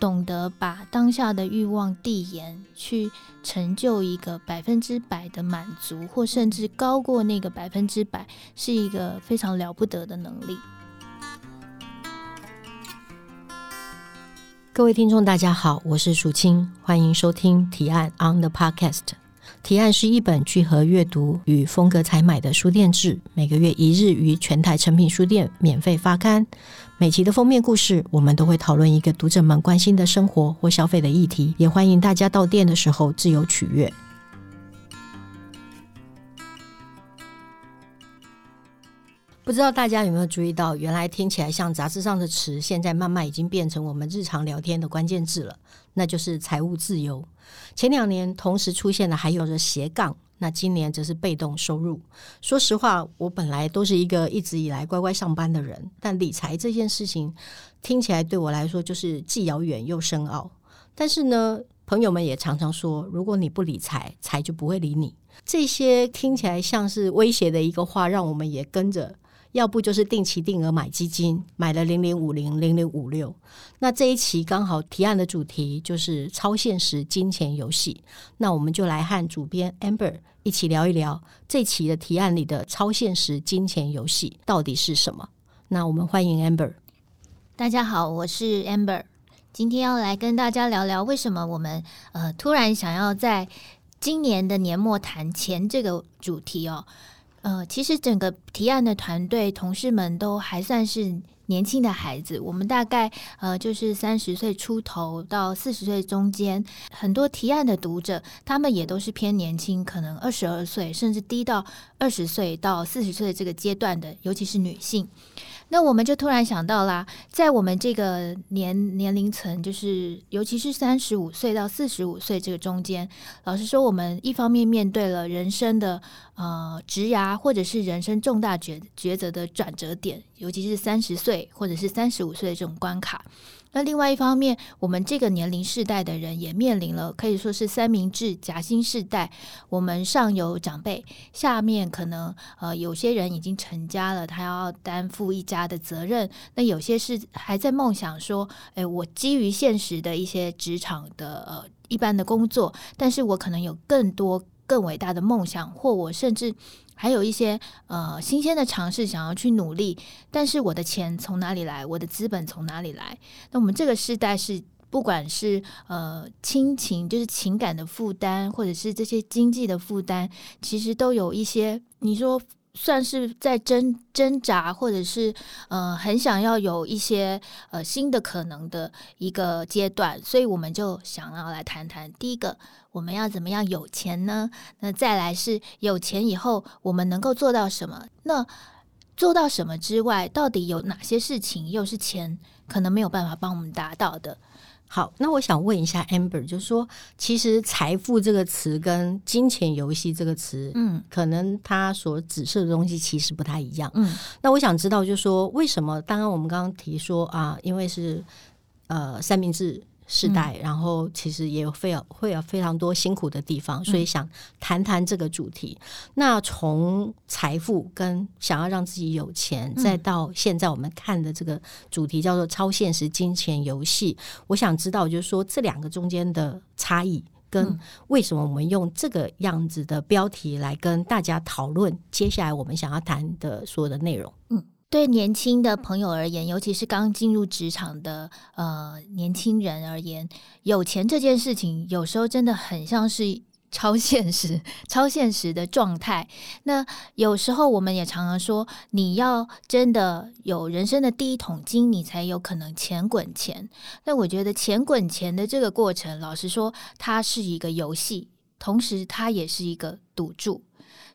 懂得把当下的欲望递延，去成就一个百分之百的满足，或甚至高过那个百分之百，是一个非常了不得的能力。各位听众，大家好，我是淑清，欢迎收听提案 On the Podcast。提案是一本聚合阅读与风格采买的书店志，每个月一日于全台诚品书店免费发刊。每期的封面故事，我们都会讨论一个读者们关心的生活或消费的议题，也欢迎大家到店的时候自由取阅。不知道大家有没有注意到，原来听起来像杂志上的词，现在慢慢已经变成我们日常聊天的关键字了，那就是财务自由。前两年同时出现的还有着斜杠，那今年则是被动收入。说实话，我本来都是一个一直以来乖乖上班的人，但理财这件事情听起来对我来说就是既遥远又深奥。但是呢，朋友们也常常说，如果你不理财，财就不会理你。这些听起来像是威胁的一个话，让我们也跟着。要不就是定期定额买基金，买了零零五零零零五六。那这一期刚好提案的主题就是超现实金钱游戏。那我们就来和主编 Amber 一起聊一聊这期的提案里的超现实金钱游戏到底是什么。那我们欢迎 Amber。大家好，我是 Amber，今天要来跟大家聊聊为什么我们呃突然想要在今年的年末谈钱这个主题哦。呃，其实整个提案的团队同事们都还算是年轻的孩子，我们大概呃就是三十岁出头到四十岁中间，很多提案的读者，他们也都是偏年轻，可能二十二岁甚至低到二十岁到四十岁这个阶段的，尤其是女性。那我们就突然想到啦，在我们这个年年龄层，就是尤其是三十五岁到四十五岁这个中间，老实说，我们一方面面对了人生的呃职涯，或者是人生重大抉抉择的转折点，尤其是三十岁或者是三十五岁的这种关卡。那另外一方面，我们这个年龄世代的人也面临了可以说是三明治夹心世代。我们上有长辈，下面可能呃有些人已经成家了，他要担负一家的责任。那有些是还在梦想说，诶，我基于现实的一些职场的呃一般的工作，但是我可能有更多更伟大的梦想，或我甚至。还有一些呃新鲜的尝试，想要去努力，但是我的钱从哪里来？我的资本从哪里来？那我们这个时代是，不管是呃亲情，就是情感的负担，或者是这些经济的负担，其实都有一些，你说。算是在挣挣扎，或者是呃很想要有一些呃新的可能的一个阶段，所以我们就想要来谈谈。第一个，我们要怎么样有钱呢？那再来是有钱以后，我们能够做到什么？那做到什么之外，到底有哪些事情又是钱可能没有办法帮我们达到的？好，那我想问一下 Amber，就是说，其实“财富”这个词跟“金钱游戏”这个词，嗯，可能它所指涉的东西其实不太一样。嗯，那我想知道，就是说，为什么？当然，我们刚刚提说啊，因为是呃三明治。世代，然后其实也有会有非常多辛苦的地方，所以想谈谈这个主题。嗯、那从财富跟想要让自己有钱，再到现在我们看的这个主题叫做超现实金钱游戏，我想知道就是说这两个中间的差异，跟为什么我们用这个样子的标题来跟大家讨论接下来我们想要谈的所有的内容。嗯。对年轻的朋友而言，尤其是刚进入职场的呃年轻人而言，有钱这件事情有时候真的很像是 超现实、超现实的状态。那有时候我们也常常说，你要真的有人生的第一桶金，你才有可能钱滚钱。那我觉得钱滚钱的这个过程，老实说，它是一个游戏，同时它也是一个赌注。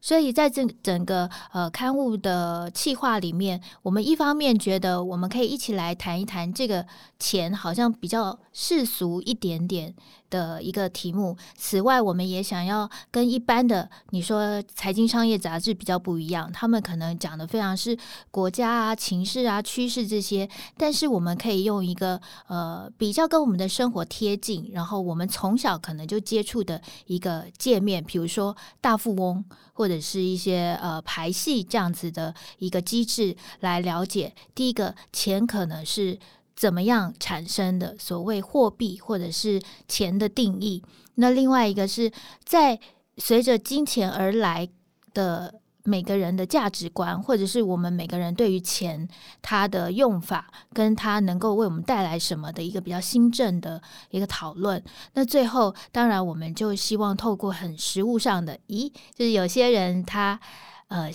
所以在这整个呃刊物的企划里面，我们一方面觉得我们可以一起来谈一谈这个钱，好像比较世俗一点点。的一个题目。此外，我们也想要跟一般的你说财经商业杂志比较不一样，他们可能讲的非常是国家啊、情势啊、趋势这些，但是我们可以用一个呃比较跟我们的生活贴近，然后我们从小可能就接触的一个界面，比如说大富翁或者是一些呃排戏这样子的一个机制来了解。第一个，钱可能是。怎么样产生的？所谓货币或者是钱的定义。那另外一个是在随着金钱而来的。每个人的价值观，或者是我们每个人对于钱它的用法，跟它能够为我们带来什么的一个比较新政的一个讨论。那最后，当然我们就希望透过很实物上的，咦，就是有些人他呃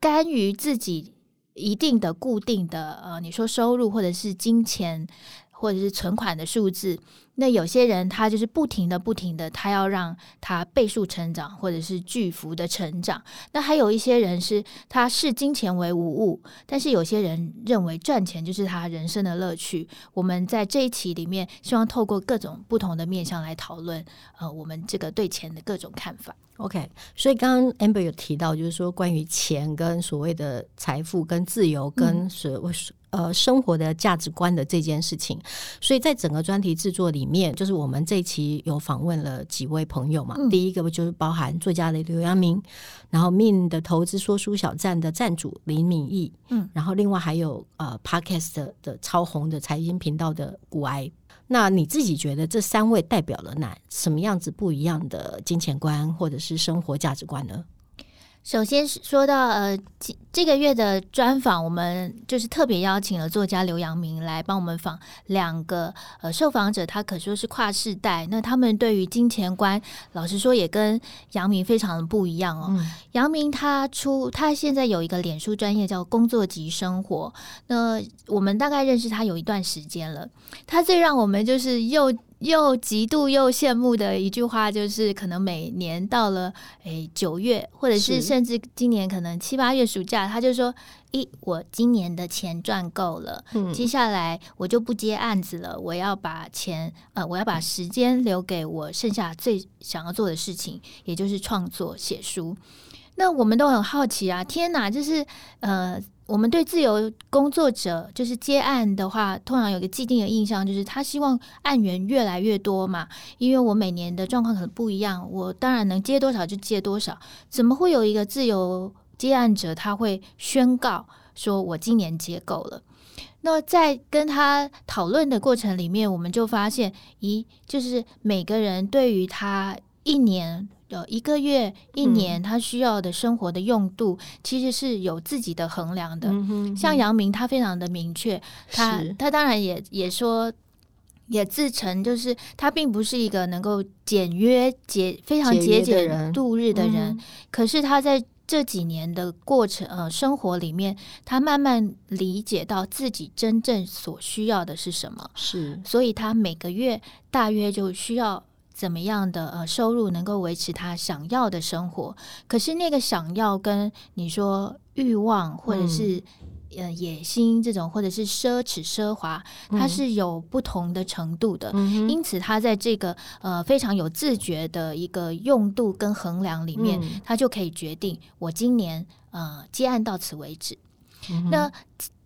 甘于自己一定的固定的呃，你说收入或者是金钱或者是存款的数字。那有些人他就是不停的、不停的，他要让他倍数成长，或者是巨幅的成长。那还有一些人是他视金钱为无物，但是有些人认为赚钱就是他人生的乐趣。我们在这一期里面，希望透过各种不同的面向来讨论，呃，我们这个对钱的各种看法。OK，所以刚刚 Amber 有提到，就是说关于钱跟所谓的财富、跟自由、跟所谓呃生活的价值观的这件事情。所以在整个专题制作里面，就是我们这一期有访问了几位朋友嘛。嗯、第一个就是包含作家的刘阳明，然后 Min 的投资说书小站的站主林敏义，嗯，然后另外还有呃 Podcast 的，的超红的财经频道的古埃。那你自己觉得这三位代表了哪什么样子不一样的金钱观或者是生活价值观呢？首先是说到呃，这这个月的专访，我们就是特别邀请了作家刘阳明来帮我们访两个呃受访者，他可说是跨世代。那他们对于金钱观，老实说也跟杨明非常的不一样哦。扬铭、嗯、他出他现在有一个脸书专业叫“工作及生活”，那我们大概认识他有一段时间了。他最让我们就是又。又嫉妒又羡慕的一句话，就是可能每年到了诶九月，或者是甚至今年可能七八月暑假，他就说：“咦，我今年的钱赚够了，嗯、接下来我就不接案子了，我要把钱呃，我要把时间留给我剩下最想要做的事情，也就是创作写书。”那我们都很好奇啊，天哪，就是呃。我们对自由工作者就是接案的话，通常有个既定的印象，就是他希望案源越来越多嘛。因为我每年的状况可能不一样，我当然能接多少就接多少。怎么会有一个自由接案者他会宣告说我今年接够了？那在跟他讨论的过程里面，我们就发现，咦，就是每个人对于他一年。有一个月、一年，他需要的生活的用度，嗯、其实是有自己的衡量的。嗯、哼哼像杨明，他非常的明确，他他当然也也说，也自称就是他并不是一个能够简约节非常节俭度日的人。嗯、可是他在这几年的过程呃生活里面，他慢慢理解到自己真正所需要的是什么。是，所以他每个月大约就需要。怎么样的呃收入能够维持他想要的生活？可是那个想要跟你说欲望或者是、嗯、呃野心这种，或者是奢侈奢华，它是有不同的程度的。嗯、因此，他在这个呃非常有自觉的一个用度跟衡量里面，嗯、他就可以决定我今年呃接案到此为止。嗯、那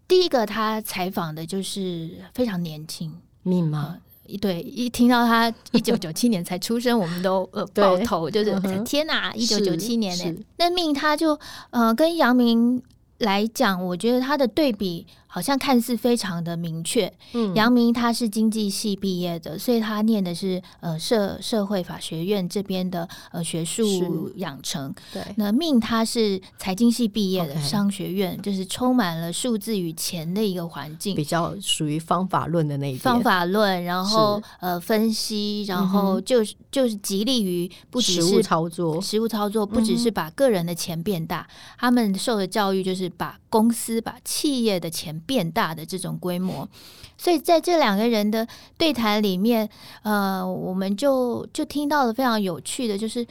第一个他采访的就是非常年轻，密码。呃对，一听到他 一九九七年才出生，我们都呃爆头，就是、嗯、天哪，一九九七年呢，那命他就呃跟杨明来讲，我觉得他的对比。好像看似非常的明确。嗯，杨明他是经济系毕业的，所以他念的是呃社社会法学院这边的呃学术养成。对，那命他是财经系毕业的商学院.就是充满了数字与钱的一个环境，比较属于方法论的那一方法论，然后呃分析，然后就是、嗯、就是极力于不只是操作，实物操作不只是把个人的钱变大，嗯、他们受的教育就是把公司、把企业的钱。变大的这种规模，所以在这两个人的对谈里面，呃，我们就就听到了非常有趣的，就是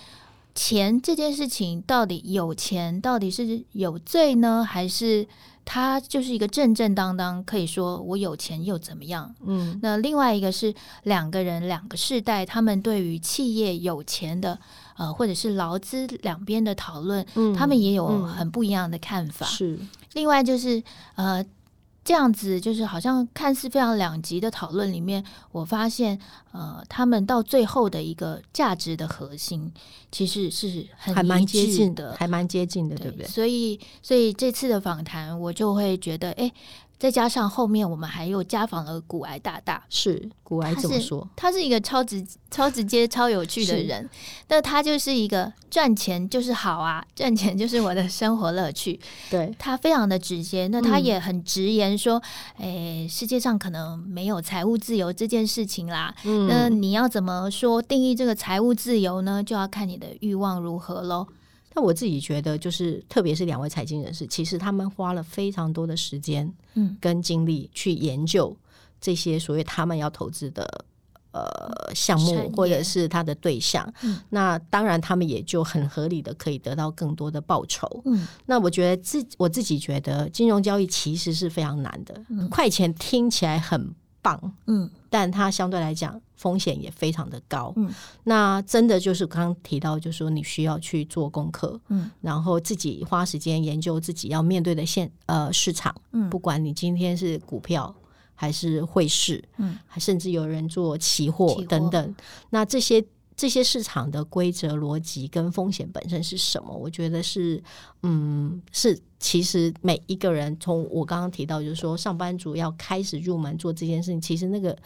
钱这件事情到底有钱到底是有罪呢，还是他就是一个正正当当可以说我有钱又怎么样？嗯，那另外一个是两个人两个世代，他们对于企业有钱的呃，或者是劳资两边的讨论，嗯，他们也有很不一样的看法。是，另外就是呃。这样子就是好像看似非常两极的讨论里面，我发现，呃，他们到最后的一个价值的核心，其实是很还蛮接近的，还蛮接近的，对不对？所以，所以这次的访谈，我就会觉得，哎，再加上后面我们还有家访了骨癌大大，是骨癌怎么说？他是一个超直、超直接、超有趣的人。那他就是一个赚钱就是好啊，赚钱就是我的生活乐趣。对，他非常的直接，那他也很直言说：“哎、嗯欸，世界上可能没有财务自由这件事情啦。嗯、那你要怎么说定义这个财务自由呢？就要看你的欲望如何喽。”但我自己觉得，就是特别是两位财经人士，其实他们花了非常多的时间，嗯，跟精力去研究这些所谓他们要投资的呃项目或者是他的对象。嗯，那当然，他们也就很合理的可以得到更多的报酬。嗯，那我觉得自我自己觉得，金融交易其实是非常难的。嗯，快钱听起来很棒，嗯，但它相对来讲风险也非常的高，嗯，那真的就是刚刚提到，就是说你需要去做功课，嗯，然后自己花时间研究自己要面对的现呃市场，嗯，不管你今天是股票还是汇市，嗯，还甚至有人做期货等等，那这些。这些市场的规则逻辑跟风险本身是什么？我觉得是，嗯，是其实每一个人从我刚刚提到，就是说上班族要开始入门做这件事情，其实那个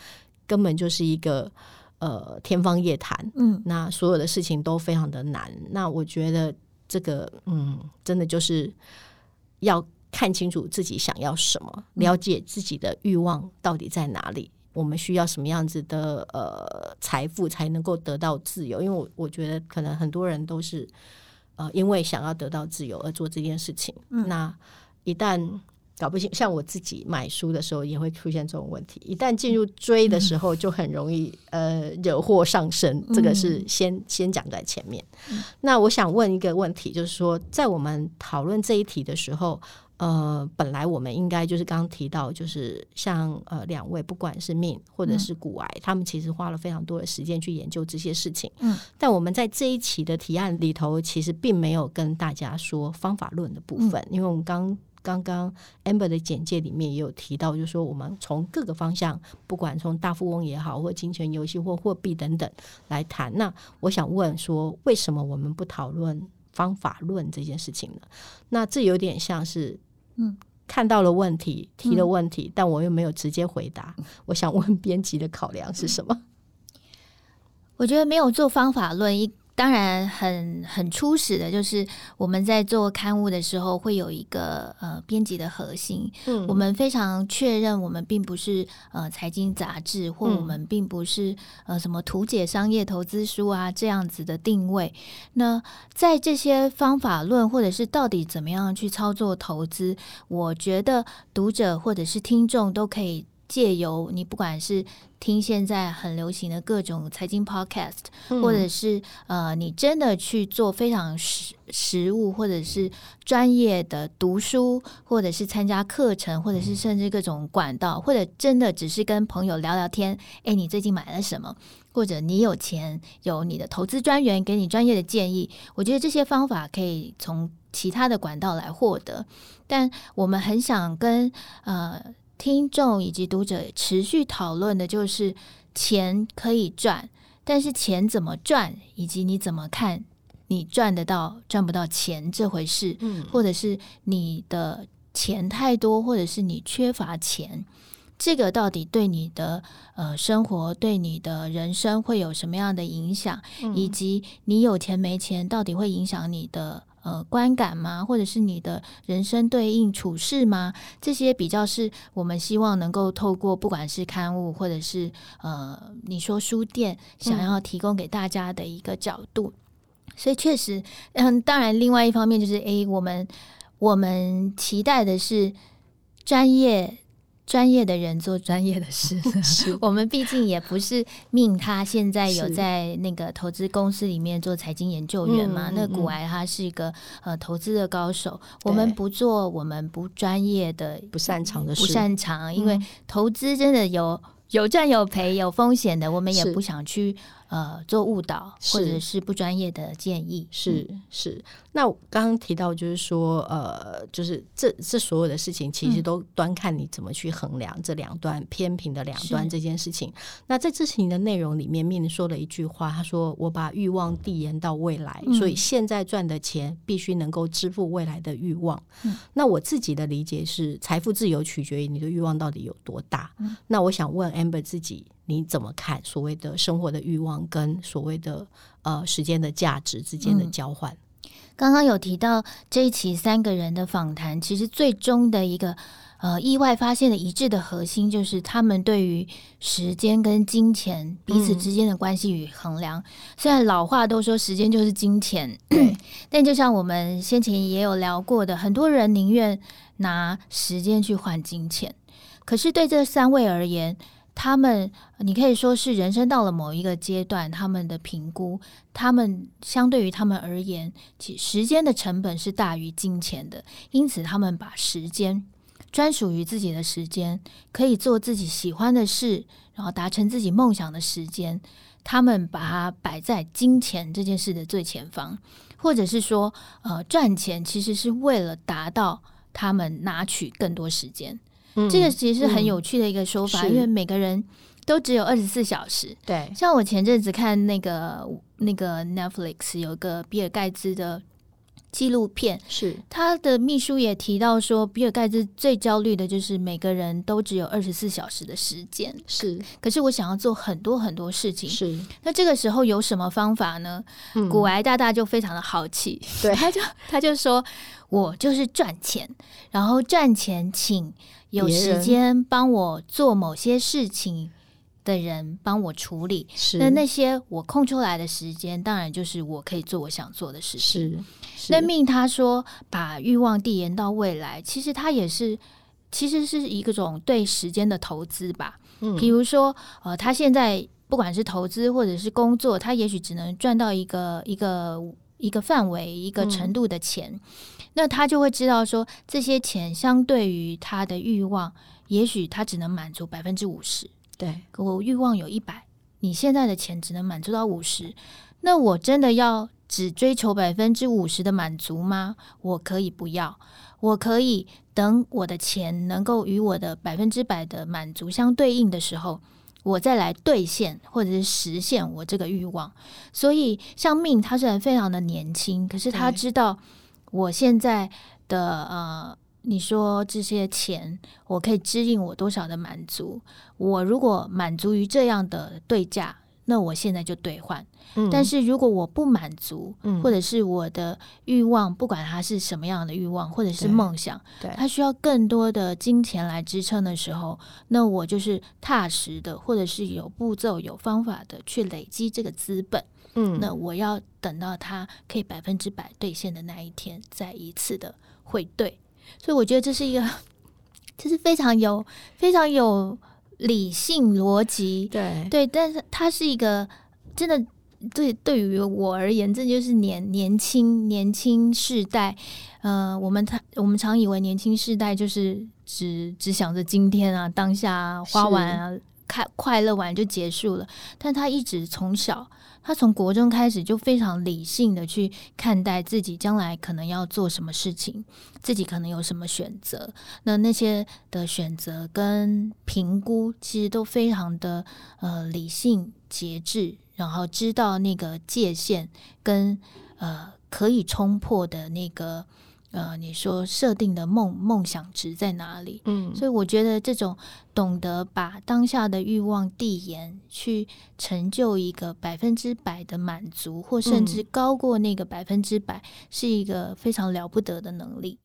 根本就是一个呃天方夜谭。嗯，那所有的事情都非常的难。那我觉得这个，嗯，真的就是要看清楚自己想要什么，了解自己的欲望到底在哪里。我们需要什么样子的呃财富才能够得到自由？因为我我觉得可能很多人都是呃因为想要得到自由而做这件事情。嗯，那一旦搞不清，像我自己买书的时候也会出现这种问题。一旦进入追的时候，就很容易呃惹祸上身。这个是先先讲在前面。那我想问一个问题，就是说在我们讨论这一题的时候。呃，本来我们应该就是刚刚提到，就是像呃两位，不管是 Min 或者是骨癌，嗯，他们其实花了非常多的时间去研究这些事情。嗯，但我们在这一期的提案里头，其实并没有跟大家说方法论的部分，嗯，因为我们刚刚刚 Amber 的简介里面也有提到，就是说我们从各个方向，不管从大富翁也好，或金钱游戏或货币等等来谈。那我想问说，为什么我们不讨论方法论这件事情呢？那这有点像是。嗯，看到了问题，提了问题，嗯，但我又没有直接回答。我想问编辑的考量是什么？我觉得没有做方法论一。当然很很初始的，就是我们在做刊物的时候，会有一个呃编辑的核心。嗯，我们非常确认，我们并不是呃财经杂志，或我们并不是呃什么图解商业投资书啊这样子的定位。那在这些方法论，或者是到底怎么样去操作投资，我觉得读者或者是听众都可以。借由你不管是听现在很流行的各种财经 podcast，嗯，或者是呃你真的去做非常实实务或者是专业的读书，或者是参加课程，或者是甚至各种管道，或者真的只是跟朋友聊聊天，哎，你最近买了什么？或者你有钱有你的投资专员给你专业的建议，我觉得这些方法可以从其他的管道来获得，但我们很想跟呃。听众以及读者持续讨论的就是钱可以赚，但是钱怎么赚，以及你怎么看你赚得到赚不到钱这回事，嗯，或者是你的钱太多，或者是你缺乏钱，这个到底对你的呃生活、对你的人生会有什么样的影响？嗯，以及你有钱没钱，到底会影响你的？呃，观感吗？或者是你的人生对应处事吗？这些比较是我们希望能够透过不管是刊物，或者是呃，你说书店想要提供给大家的一个角度。嗯、所以确实，嗯，当然，另外一方面就是，诶，我们我们期待的是专业。专业的人做专业的事，我们毕竟也不是命。他现在有在那个投资公司里面做财经研究员嘛？那古癌他是一个呃投资的高手。我们不做我们不专业的、不擅长的事，不擅长，因为投资真的有有赚有赔、有风险的，我们也不想去。呃做误导或者是不专业的建议。是是。那我刚刚提到就是说，呃，就是这这所有的事情，其实都端看你怎么去衡量这两端偏平的两端这件事情。那在这情的内容里面，面说了一句话，他说：“我把欲望递延到未来，嗯、所以现在赚的钱必须能够支付未来的欲望。嗯”那我自己的理解是，财富自由取决于你的欲望到底有多大。嗯、那我想问 Amber 自己，你怎么看所谓的生活的欲望跟所谓的呃时间的价值之间的交换？嗯、刚刚有提到这一期三个人的访谈，其实最终的一个。呃，意外发现的一致的核心就是他们对于时间跟金钱彼此之间的关系与衡量。嗯、虽然老话都说时间就是金钱，对 但就像我们先前也有聊过的，很多人宁愿拿时间去换金钱。可是对这三位而言，他们你可以说是人生到了某一个阶段，他们的评估，他们相对于他们而言，其时间的成本是大于金钱的，因此他们把时间。专属于自己的时间，可以做自己喜欢的事，然后达成自己梦想的时间，他们把它摆在金钱这件事的最前方，或者是说，呃，赚钱其实是为了达到他们拿取更多时间。嗯，这个其实是很有趣的一个说法，嗯，因为每个人都只有二十四小时。对，像我前阵子看那个那个 Netflix 有个比尔盖茨的。纪录片是他的秘书也提到说，比尔盖茨最焦虑的就是每个人都只有二十四小时的时间。是，可是我想要做很多很多事情。是，那这个时候有什么方法呢？嗯、古埃大大就非常的好奇，对，他就他就说，我就是赚钱，然后赚钱请有时间帮我做某些事情的人帮我处理。是，那那些我空出来的时间，当然就是我可以做我想做的事情。是。那命他说把欲望递延到未来，其实他也是，其实是一个种对时间的投资吧。嗯，比如说，呃，他现在不管是投资或者是工作，他也许只能赚到一个一个一个范围一个程度的钱，嗯，那他就会知道说，这些钱相对于他的欲望，也许他只能满足百分之五十。对，可我欲望有一百，你现在的钱只能满足到五十，那我真的要。只追求百分之五十的满足吗？我可以不要，我可以等我的钱能够与我的百分之百的满足相对应的时候，我再来兑现或者是实现我这个欲望。所以，像命，他虽然非常的年轻，可是他知道我现在的呃，你说这些钱，我可以支应我多少的满足？我如果满足于这样的对价。那我现在就兑换，嗯、但是如果我不满足，嗯、或者是我的欲望，不管它是什么样的欲望，或者是梦想，对，它需要更多的金钱来支撑的时候，那我就是踏实的，或者是有步骤、有方法的去累积这个资本。嗯，那我要等到它可以百分之百兑现的那一天，再一次的汇兑。所以我觉得这是一个，这是非常有、非常有。理性逻辑，对对，但是他是一个真的对对于我而言，这就是年年轻年轻世代。呃，我们常我们常以为年轻世代就是只只想着今天啊，当下啊，花完啊，开快乐完就结束了。但他一直从小。他从国中开始就非常理性的去看待自己将来可能要做什么事情，自己可能有什么选择。那那些的选择跟评估其实都非常的呃理性节制，然后知道那个界限跟呃可以冲破的那个。呃，你说设定的梦梦想值在哪里？嗯，所以我觉得这种懂得把当下的欲望递延，去成就一个百分之百的满足，或甚至高过那个百分之百，是一个非常了不得的能力。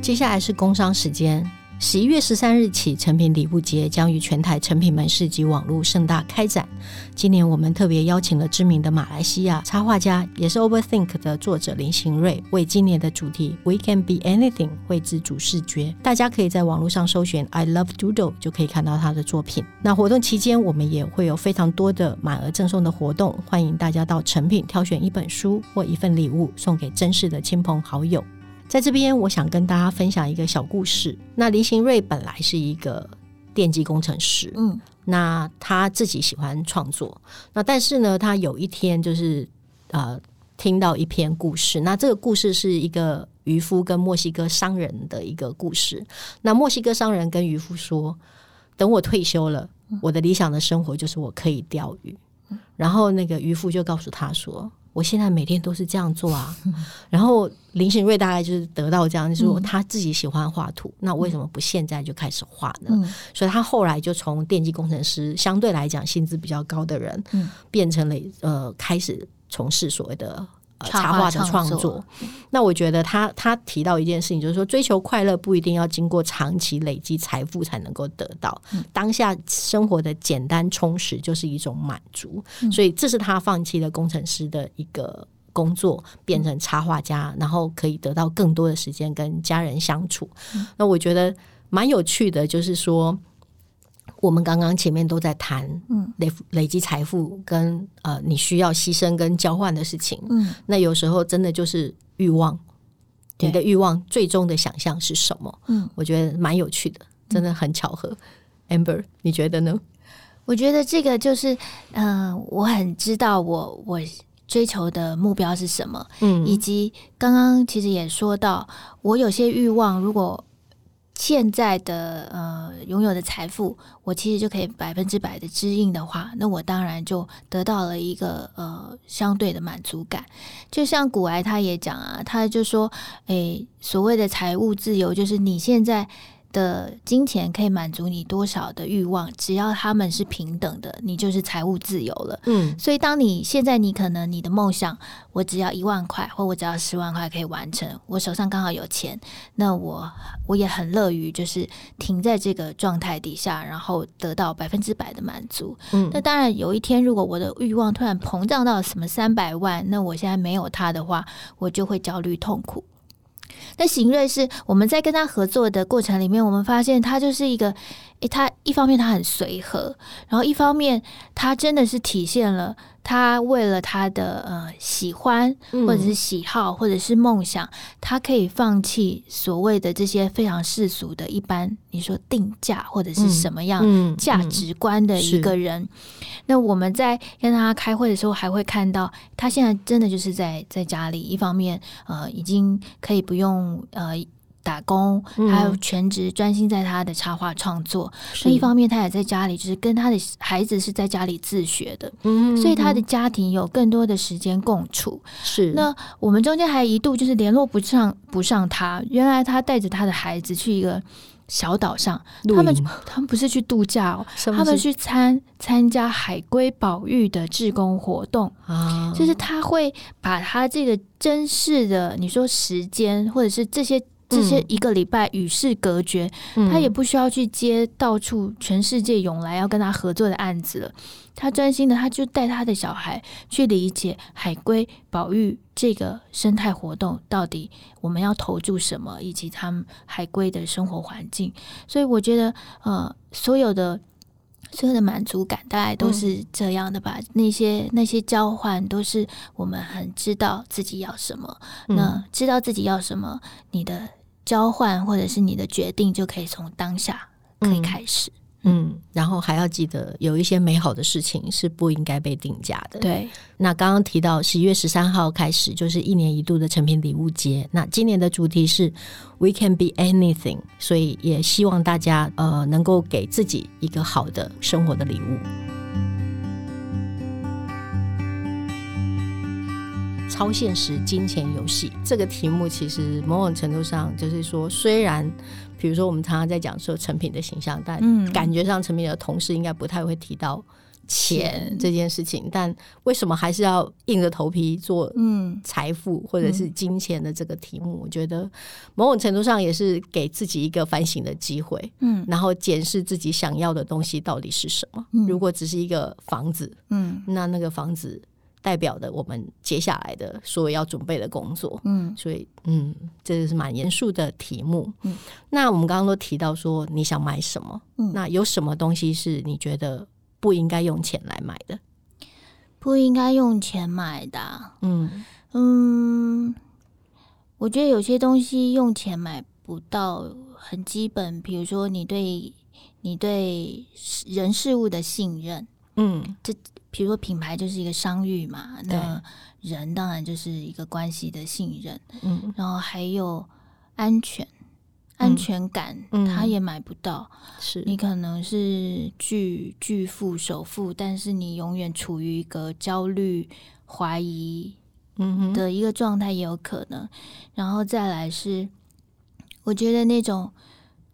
接下来是工商时间。十一月十三日起，成品礼物节将于全台成品门市及网络盛大开展。今年我们特别邀请了知名的马来西亚插画家，也是 Overthink 的作者林行睿，为今年的主题 We Can Be Anything 绘制主视觉。大家可以在网络上搜寻 I Love Doodle，就可以看到他的作品。那活动期间，我们也会有非常多的满额赠送的活动，欢迎大家到成品挑选一本书或一份礼物，送给珍视的亲朋好友。在这边，我想跟大家分享一个小故事。那林行瑞本来是一个电机工程师，嗯，那他自己喜欢创作，那但是呢，他有一天就是呃听到一篇故事，那这个故事是一个渔夫跟墨西哥商人的一个故事。那墨西哥商人跟渔夫说：“等我退休了，我的理想的生活就是我可以钓鱼。”然后那个渔夫就告诉他说。我现在每天都是这样做啊，然后林行瑞大概就是得到这样，就是说他自己喜欢画图，那为什么不现在就开始画呢？所以他后来就从电机工程师相对来讲薪资比较高的人，变成了呃开始从事所谓的。插画的创作，那我觉得他他提到一件事情，就是说追求快乐不一定要经过长期累积财富才能够得到，当下生活的简单充实就是一种满足，所以这是他放弃了工程师的一个工作，变成插画家，然后可以得到更多的时间跟家人相处。那我觉得蛮有趣的，就是说。我们刚刚前面都在谈，累累积财富跟呃你需要牺牲跟交换的事情，嗯，那有时候真的就是欲望，你的欲望最终的想象是什么？嗯，我觉得蛮有趣的，真的很巧合。Amber，你觉得呢？我觉得这个就是，嗯、呃，我很知道我我追求的目标是什么，嗯，以及刚刚其实也说到，我有些欲望如果。现在的呃拥有的财富，我其实就可以百分之百的支应的话，那我当然就得到了一个呃相对的满足感。就像古埃他也讲啊，他就说，诶，所谓的财务自由，就是你现在。的金钱可以满足你多少的欲望，只要他们是平等的，你就是财务自由了。嗯，所以当你现在你可能你的梦想，我只要一万块，或我只要十万块可以完成，我手上刚好有钱，那我我也很乐于就是停在这个状态底下，然后得到百分之百的满足。嗯，那当然有一天如果我的欲望突然膨胀到什么三百万，那我现在没有它的话，我就会焦虑痛苦。那邢瑞是我们在跟他合作的过程里面，我们发现他就是一个，诶，他一方面他很随和，然后一方面他真的是体现了。他为了他的呃喜欢，或者是喜好，或者是梦想，嗯、他可以放弃所谓的这些非常世俗的一般，你说定价或者是什么样价值观的一个人。嗯嗯嗯、那我们在跟他开会的时候，还会看到他现在真的就是在在家里，一方面呃已经可以不用呃。打工，还有全职专心在他的插画创作。那、嗯、一方面，他也在家里，就是跟他的孩子是在家里自学的。嗯，所以他的家庭有更多的时间共处。是。那我们中间还一度就是联络不上，不上他。原来他带着他的孩子去一个小岛上，他们他们不是去度假哦，他们去参参加海龟保育的志工活动啊。就是他会把他这个真实的，你说时间或者是这些。这些一个礼拜与世隔绝，嗯、他也不需要去接到处全世界涌来要跟他合作的案子了。他专心的，他就带他的小孩去理解海龟保育这个生态活动到底我们要投注什么，以及他们海龟的生活环境。所以我觉得，呃，所有的所有的满足感大概都是这样的吧。嗯、那些那些交换都是我们很知道自己要什么。嗯、那知道自己要什么，你的。交换或者是你的决定，就可以从当下可以开始。嗯，嗯，然后还要记得，有一些美好的事情是不应该被定价的。对，那刚刚提到十一月十三号开始就是一年一度的成品礼物节，那今年的主题是 We can be anything，所以也希望大家呃能够给自己一个好的生活的礼物。超现实金钱游戏这个题目，其实某种程度上就是说，虽然比如说我们常常在讲说成品的形象，但感觉上成品的同事应该不太会提到钱这件事情。但为什么还是要硬着头皮做嗯财富或者是金钱的这个题目？我觉得某种程度上也是给自己一个反省的机会，嗯，然后检视自己想要的东西到底是什么。如果只是一个房子，嗯，那那个房子。代表的我们接下来的所有要准备的工作，嗯，所以嗯，这就是蛮严肃的题目。嗯，那我们刚刚都提到说你想买什么，嗯，那有什么东西是你觉得不应该用钱来买的？不应该用钱买的，嗯。嗯，我觉得有些东西用钱买不到，很基本，比如说你对你对人事物的信任，嗯，这比如说品牌就是一个商誉嘛，那人当然就是一个关系的信任，嗯，然后还有安全。安全感，他也买不到。是你可能是巨巨富首富，但是你永远处于一个焦虑、怀疑的一个状态，也有可能。然后再来是，我觉得那种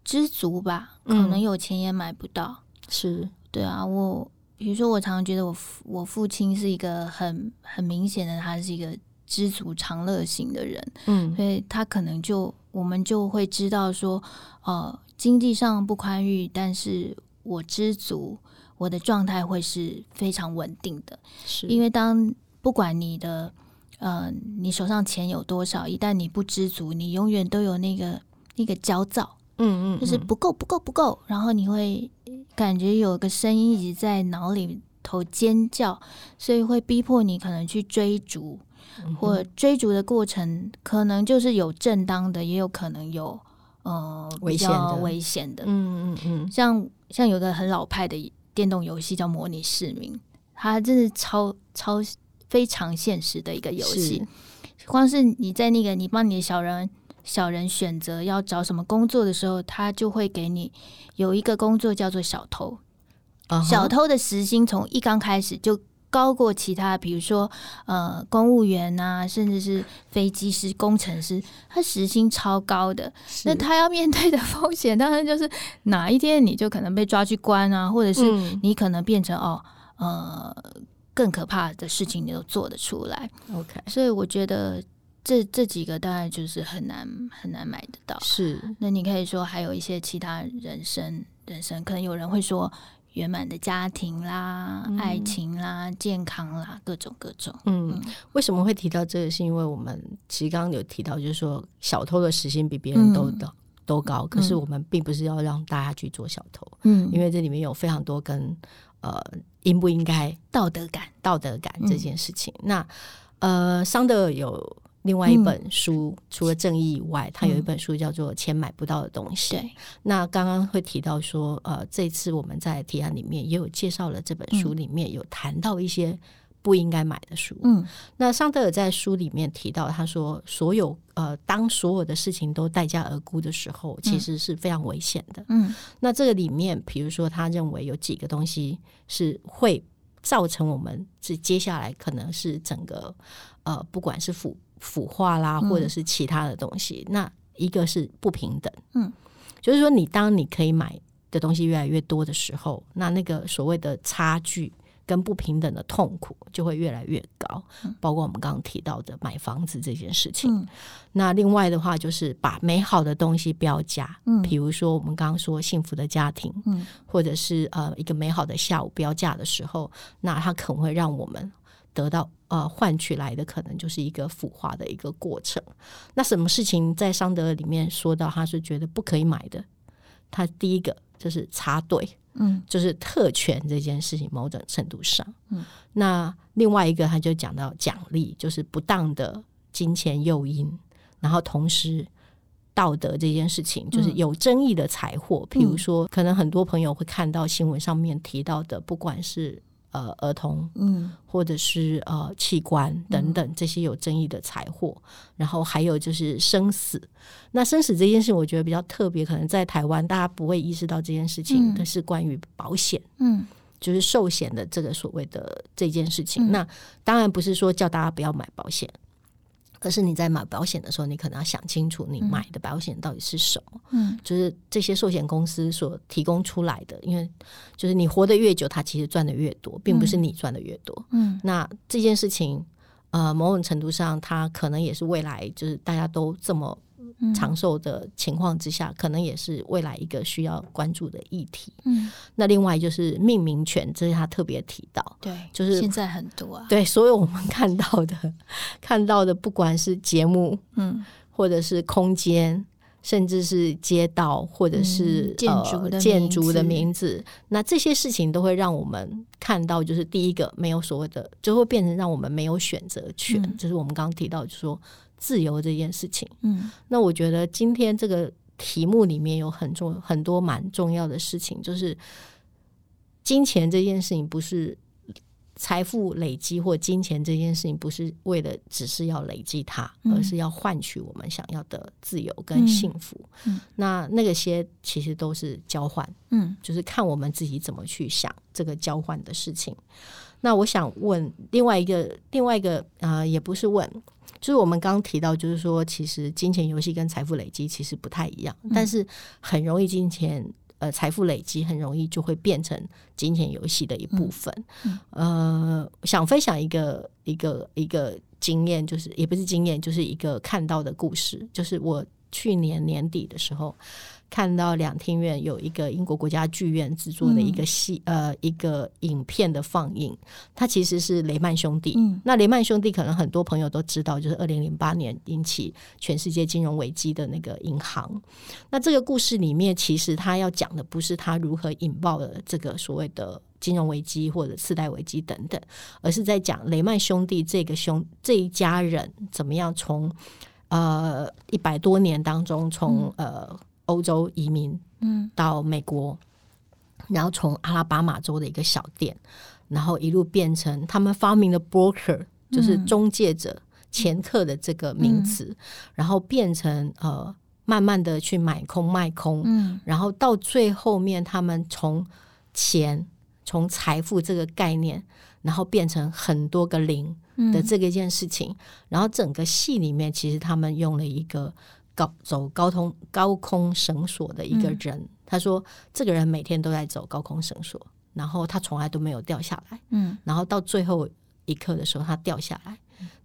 知足吧，可能有钱也买不到。是对啊，我比如说，我常常觉得我我父亲是一个很很明显的，他是一个知足常乐型的人。嗯，所以他可能就。我们就会知道说，呃，经济上不宽裕，但是我知足，我的状态会是非常稳定的。是因为当不管你的，呃，你手上钱有多少，一旦你不知足，你永远都有那个那个焦躁，嗯，嗯嗯，就是不够不够不够，然后你会感觉有个声音一直在脑里头尖叫，所以会逼迫你可能去追逐。或追逐的过程，可能就是有正当的，也有可能有呃比较危险的。嗯嗯嗯，像像有个很老派的电动游戏叫《模拟市民》，它真是超超非常现实的一个游戏。光是你在那个你帮你的小人小人选择要找什么工作的时候，他就会给你有一个工作叫做小偷。Uh huh. 小偷的时薪从一刚开始就。高过其他，比如说呃，公务员啊，甚至是飞机师、工程师，他时薪超高的。那他要面对的风险，当然就是哪一天你就可能被抓去关啊，或者是你可能变成、嗯、哦呃更可怕的事情，你都做得出来。OK，所以我觉得这这几个当然就是很难很难买得到。是，那你可以说还有一些其他人生人生，可能有人会说。圆满的家庭啦，嗯、爱情啦，健康啦，各种各种。嗯，嗯为什么会提到这个？是因为我们其实刚刚有提到，就是说小偷的时薪比别人都的、嗯、都高，可是我们并不是要让大家去做小偷。嗯，因为这里面有非常多跟呃应不应该道德感、道德感这件事情。嗯、那呃，桑德尔有。另外一本书，嗯、除了正义以外，他有一本书叫做《钱买不到的东西》。对，那刚刚会提到说，呃，这次我们在提案里面也有介绍了这本书，里面有谈到一些不应该买的书。嗯，那桑德尔在书里面提到，他说，所有呃，当所有的事情都待价而沽的时候，其实是非常危险的。嗯，那这个里面，比如说，他认为有几个东西是会造成我们是接下来可能是整个呃，不管是腐。腐化啦，或者是其他的东西。嗯、那一个是不平等，嗯，就是说，你当你可以买的东西越来越多的时候，那那个所谓的差距跟不平等的痛苦就会越来越高。嗯、包括我们刚刚提到的买房子这件事情。嗯、那另外的话，就是把美好的东西标价，嗯，比如说我们刚刚说幸福的家庭，嗯，或者是呃一个美好的下午标价的时候，那它可能会让我们。得到呃换取来的可能就是一个腐化的一个过程。那什么事情在桑德尔里面说到他是觉得不可以买的？他第一个就是插队，嗯，就是特权这件事情，某种程度上，嗯。那另外一个他就讲到奖励，就是不当的金钱诱因，然后同时道德这件事情，就是有争议的财货，譬如说，可能很多朋友会看到新闻上面提到的，不管是。呃，儿童，嗯，或者是呃器官等等这些有争议的财货，嗯、然后还有就是生死。那生死这件事，我觉得比较特别，可能在台湾大家不会意识到这件事情，可、嗯、是关于保险，嗯，就是寿险的这个所谓的这件事情。嗯、那当然不是说叫大家不要买保险。可是你在买保险的时候，你可能要想清楚，你买的保险到底是什么？嗯，就是这些寿险公司所提供出来的，因为就是你活得越久，它其实赚得越多，并不是你赚得越多。嗯，那这件事情，呃，某种程度上，它可能也是未来，就是大家都这么。长寿的情况之下，可能也是未来一个需要关注的议题。嗯，那另外就是命名权，这是他特别提到。对，就是现在很多啊。对，所有我们看到的，看到的，不管是节目，嗯，或者是空间，甚至是街道，或者是、嗯、建筑的建筑的名字，那这些事情都会让我们看到，就是第一个没有所谓的，就会变成让我们没有选择权。嗯、就是我们刚刚提到，就是说。自由这件事情。嗯，那我觉得今天这个题目里面有很重很多蛮重要的事情，就是金钱这件事情不是。财富累积或金钱这件事情，不是为了只是要累积它，嗯、而是要换取我们想要的自由跟幸福。嗯嗯、那那个些其实都是交换，嗯，就是看我们自己怎么去想这个交换的事情。那我想问另外一个，另外一个呃，也不是问，就是我们刚刚提到，就是说，其实金钱游戏跟财富累积其实不太一样，嗯、但是很容易金钱。呃，财富累积很容易就会变成金钱游戏的一部分。嗯嗯、呃，想分享一个一个一个经验，就是也不是经验，就是一个看到的故事，就是我去年年底的时候。看到两厅院有一个英国国家剧院制作的一个戏，嗯、呃，一个影片的放映，它其实是雷曼兄弟。嗯、那雷曼兄弟可能很多朋友都知道，就是二零零八年引起全世界金融危机的那个银行。那这个故事里面，其实他要讲的不是他如何引爆了这个所谓的金融危机或者次贷危机等等，而是在讲雷曼兄弟这个兄这一家人怎么样从呃一百多年当中从呃。欧洲移民，嗯，到美国，嗯、然后从阿拉巴马州的一个小店，然后一路变成他们发明的 broker，就是中介者、掮客的这个名词，嗯、然后变成呃，慢慢的去买空卖空，嗯，然后到最后面，他们从钱、从财富这个概念，然后变成很多个零的这个一件事情，嗯、然后整个戏里面，其实他们用了一个。高走高通高空绳索的一个人，嗯、他说：“这个人每天都在走高空绳索，然后他从来都没有掉下来。嗯，然后到最后一刻的时候，他掉下来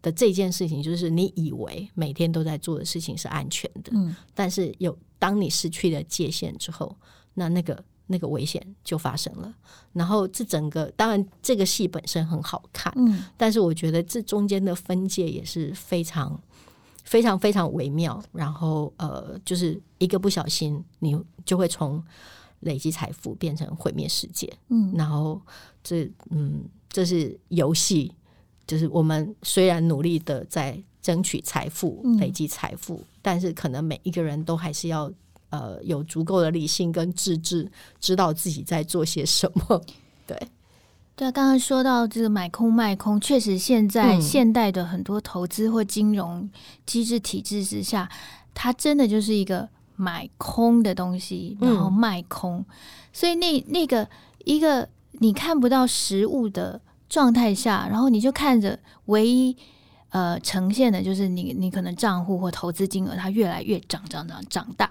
的这件事情，就是你以为每天都在做的事情是安全的，嗯，但是有当你失去了界限之后，那那个那个危险就发生了。然后这整个当然这个戏本身很好看，嗯，但是我觉得这中间的分界也是非常。”非常非常微妙，然后呃，就是一个不小心，你就会从累积财富变成毁灭世界。嗯，然后这嗯，这是游戏，就是我们虽然努力的在争取财富、累积财富，嗯、但是可能每一个人都还是要呃有足够的理性跟自制，知道自己在做些什么。对。对啊，刚刚说到这个买空卖空，确实现在现代的很多投资或金融机制体制之下，嗯、它真的就是一个买空的东西，然后卖空，嗯、所以那那个一个你看不到实物的状态下，然后你就看着唯一呃呈现的就是你你可能账户或投资金额它越来越涨涨涨长大，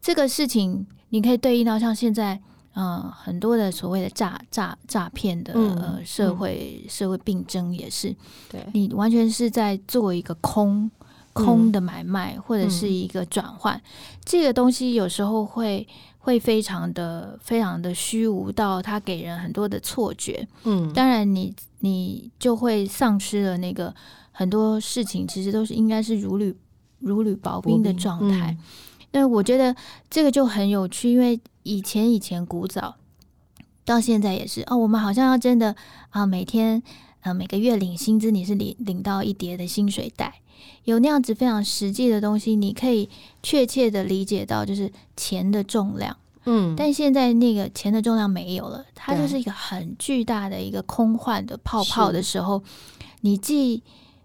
这个事情你可以对应到像现在。嗯、呃，很多的所谓的诈诈诈骗的、嗯、呃社会、嗯、社会病症也是，对。你完全是在做一个空空的买卖、嗯、或者是一个转换，嗯、这个东西有时候会会非常的非常的虚无到它给人很多的错觉，嗯，当然你你就会丧失了那个很多事情其实都是应该是如履如履薄冰的状态。嗯但我觉得这个就很有趣，因为以前以前古早到现在也是哦，我们好像要真的啊，每天呃每个月领薪资，你是领领到一叠的薪水袋，有那样子非常实际的东西，你可以确切的理解到就是钱的重量，嗯，但现在那个钱的重量没有了，它就是一个很巨大的一个空幻的泡泡的时候，你既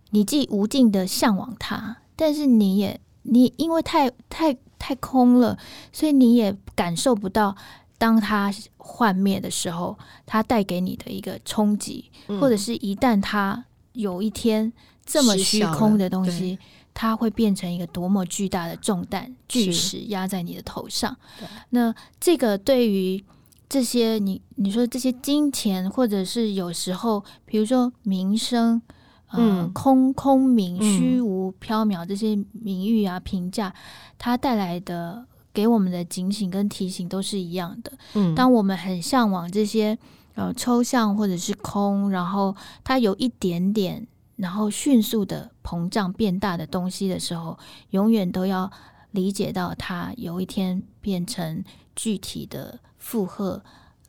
你既无尽的向往它，但是你也你因为太太。太空了，所以你也感受不到，当它幻灭的时候，它带给你的一个冲击，嗯、或者是一旦它有一天这么虚空的东西，它会变成一个多么巨大的重担、巨石压在你的头上。那这个对于这些你你说这些金钱，或者是有时候，比如说名声。嗯、呃，空空名、虚无缥缈这些名誉啊、评价，它带来的给我们的警醒跟提醒都是一样的。嗯，当我们很向往这些呃抽象或者是空，然后它有一点点，然后迅速的膨胀变大的东西的时候，永远都要理解到它有一天变成具体的负荷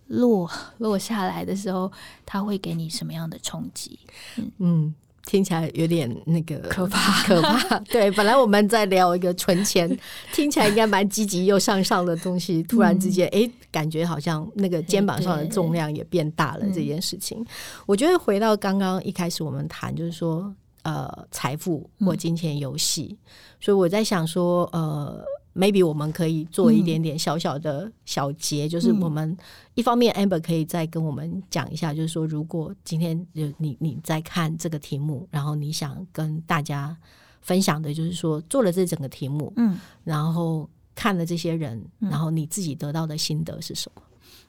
落落下来的时候，它会给你什么样的冲击？嗯。嗯听起来有点那个可怕，可怕。对，本来我们在聊一个存钱，听起来应该蛮积极又向上的东西，突然之间，哎、嗯，感觉好像那个肩膀上的重量也变大了。这件事情，我觉得回到刚刚一开始我们谈，就是说，呃，财富或金钱游戏，嗯、所以我在想说，呃。Maybe 我们可以做一点点小小的小结，嗯、就是我们一方面 Amber 可以再跟我们讲一下，就是说如果今天就你你在看这个题目，然后你想跟大家分享的，就是说做了这整个题目，嗯，然后看了这些人，然后你自己得到的心得是什么？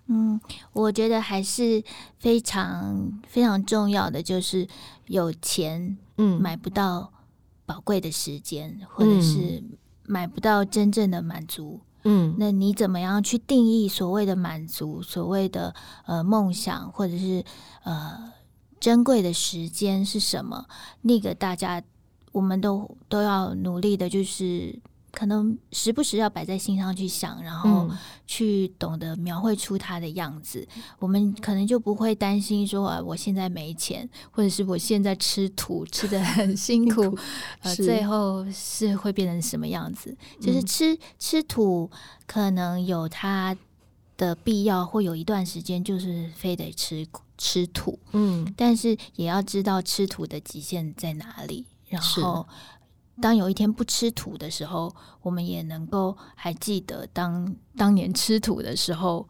嗯，我觉得还是非常非常重要的，就是有钱，嗯，买不到宝贵的时间，嗯、或者是。买不到真正的满足，嗯，那你怎么样去定义所谓的满足？所谓的呃梦想，或者是呃珍贵的时间是什么？那个大家我们都都要努力的，就是。可能时不时要摆在心上去想，然后去懂得描绘出它的样子。嗯、我们可能就不会担心说啊，我现在没钱，或者是我现在吃土吃的很辛苦，辛苦呃，最后是会变成什么样子？就是吃吃土可能有它的必要，或有一段时间就是非得吃吃土，嗯，但是也要知道吃土的极限在哪里，然后。当有一天不吃土的时候，我们也能够还记得当当年吃土的时候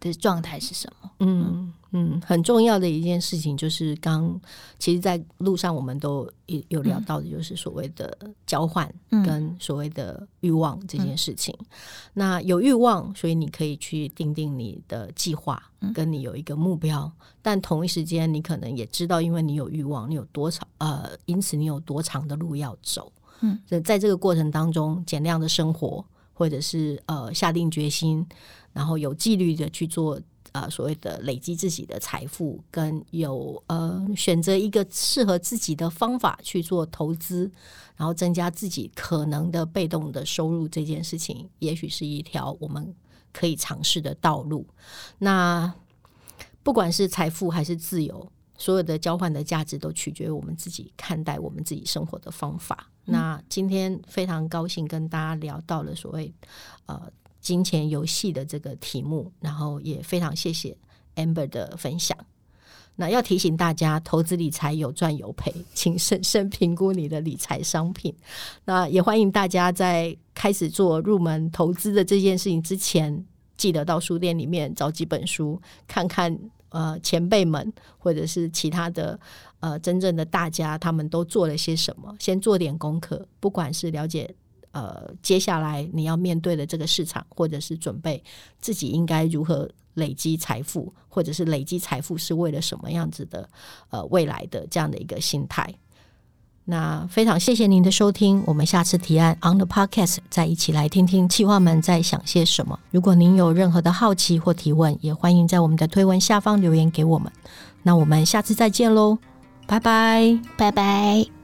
的状态是什么。嗯嗯，很重要的一件事情就是刚，其实，在路上我们都有有聊到的，就是所谓的交换跟所谓的欲望这件事情。嗯、那有欲望，所以你可以去定定你的计划，跟你有一个目标。嗯、但同一时间，你可能也知道，因为你有欲望，你有多长呃，因此你有多长的路要走。嗯，在这个过程当中，减量的生活，或者是呃下定决心，然后有纪律的去做呃所谓的累积自己的财富，跟有呃选择一个适合自己的方法去做投资，然后增加自己可能的被动的收入，这件事情也许是一条我们可以尝试的道路。那不管是财富还是自由，所有的交换的价值都取决于我们自己看待我们自己生活的方法。那今天非常高兴跟大家聊到了所谓呃金钱游戏的这个题目，然后也非常谢谢 Amber 的分享。那要提醒大家，投资理财有赚有赔，请审慎评估你的理财商品。那也欢迎大家在开始做入门投资的这件事情之前，记得到书店里面找几本书看看。呃，前辈们或者是其他的呃真正的大家，他们都做了些什么？先做点功课，不管是了解呃接下来你要面对的这个市场，或者是准备自己应该如何累积财富，或者是累积财富是为了什么样子的呃未来的这样的一个心态。那非常谢谢您的收听，我们下次提案 on the podcast 再一起来听听企划们在想些什么。如果您有任何的好奇或提问，也欢迎在我们的推文下方留言给我们。那我们下次再见喽，拜拜，拜拜。